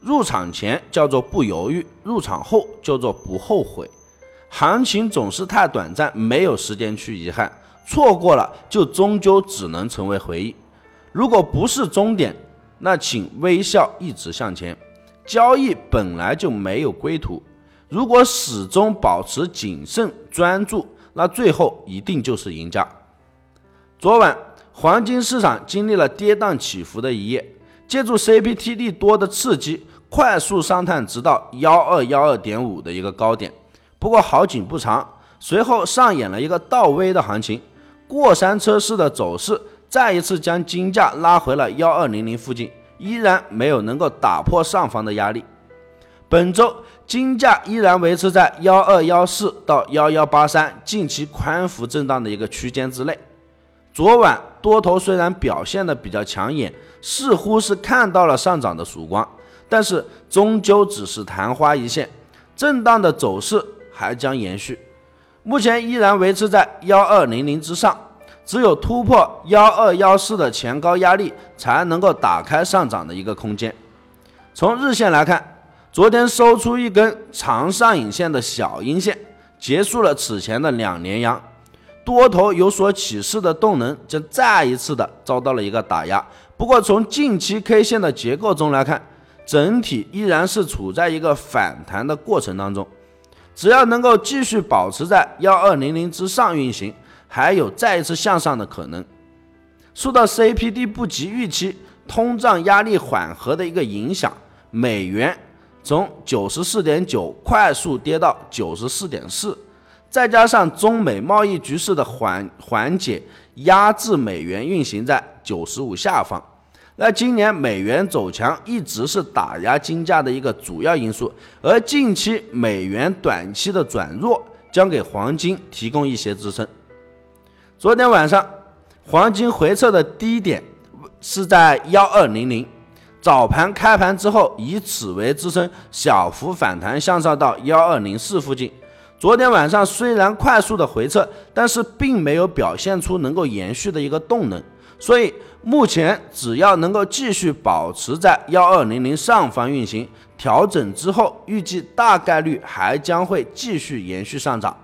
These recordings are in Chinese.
入场前叫做不犹豫，入场后叫做不后悔。行情总是太短暂，没有时间去遗憾，错过了就终究只能成为回忆。如果不是终点，那请微笑一直向前。交易本来就没有归途。如果始终保持谨慎专注，那最后一定就是赢家。昨晚黄金市场经历了跌宕起伏的一夜，借助 CPTD 多的刺激，快速上探直到幺二幺二点五的一个高点。不过好景不长，随后上演了一个倒 V 的行情，过山车式的走势再一次将金价拉回了幺二零零附近，依然没有能够打破上方的压力。本周。金价依然维持在幺二幺四到幺幺八三近期宽幅震荡的一个区间之内。昨晚多头虽然表现的比较抢眼，似乎是看到了上涨的曙光，但是终究只是昙花一现，震荡的走势还将延续。目前依然维持在幺二零零之上，只有突破幺二幺四的前高压力，才能够打开上涨的一个空间。从日线来看。昨天收出一根长上影线的小阴线，结束了此前的两连阳，多头有所起势的动能将再一次的遭到了一个打压。不过从近期 K 线的结构中来看，整体依然是处在一个反弹的过程当中。只要能够继续保持在幺二零零之上运行，还有再一次向上的可能。受到 CPD 不及预期、通胀压力缓和的一个影响，美元。从九十四点九快速跌到九十四点四，再加上中美贸易局势的缓缓解，压制美元运行在九十五下方。那今年美元走强一直是打压金价的一个主要因素，而近期美元短期的转弱将给黄金提供一些支撑。昨天晚上黄金回撤的低点是在幺二零零。早盘开盘之后，以此为支撑，小幅反弹向上到幺二零四附近。昨天晚上虽然快速的回撤，但是并没有表现出能够延续的一个动能。所以目前只要能够继续保持在幺二零零上方运行，调整之后预计大概率还将会继续延续上涨。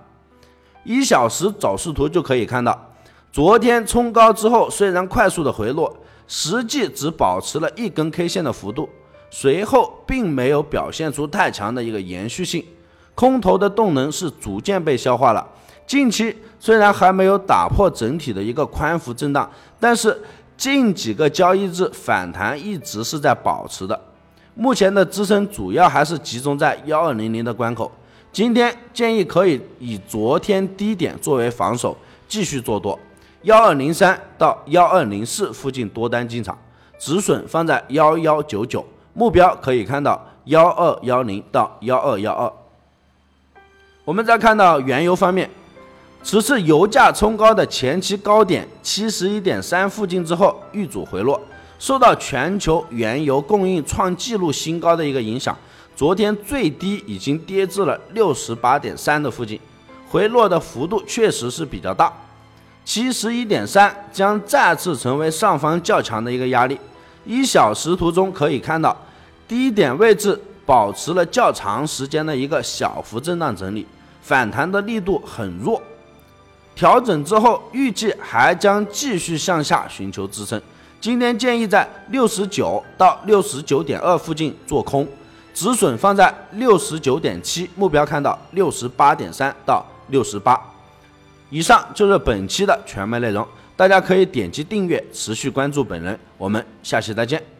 一小时走势图就可以看到，昨天冲高之后虽然快速的回落。实际只保持了一根 K 线的幅度，随后并没有表现出太强的一个延续性，空头的动能是逐渐被消化了。近期虽然还没有打破整体的一个宽幅震荡，但是近几个交易日反弹一直是在保持的。目前的支撑主要还是集中在幺二零零的关口，今天建议可以以昨天低点作为防守，继续做多。幺二零三到幺二零四附近多单进场，止损放在幺幺九九，目标可以看到幺二幺零到幺二幺二。我们再看到原油方面，此次油价冲高的前期高点七十一点三附近之后遇阻回落，受到全球原油供应创纪录新高的一个影响，昨天最低已经跌至了六十八点三的附近，回落的幅度确实是比较大。七十一点三将再次成为上方较强的一个压力。一小时图中可以看到，低点位置保持了较长时间的一个小幅震荡整理，反弹的力度很弱。调整之后，预计还将继续向下寻求支撑。今天建议在六十九到六十九点二附近做空，止损放在六十九点七，目标看到六十八点三到六十八。以上就是本期的全部内容，大家可以点击订阅，持续关注本人。我们下期再见。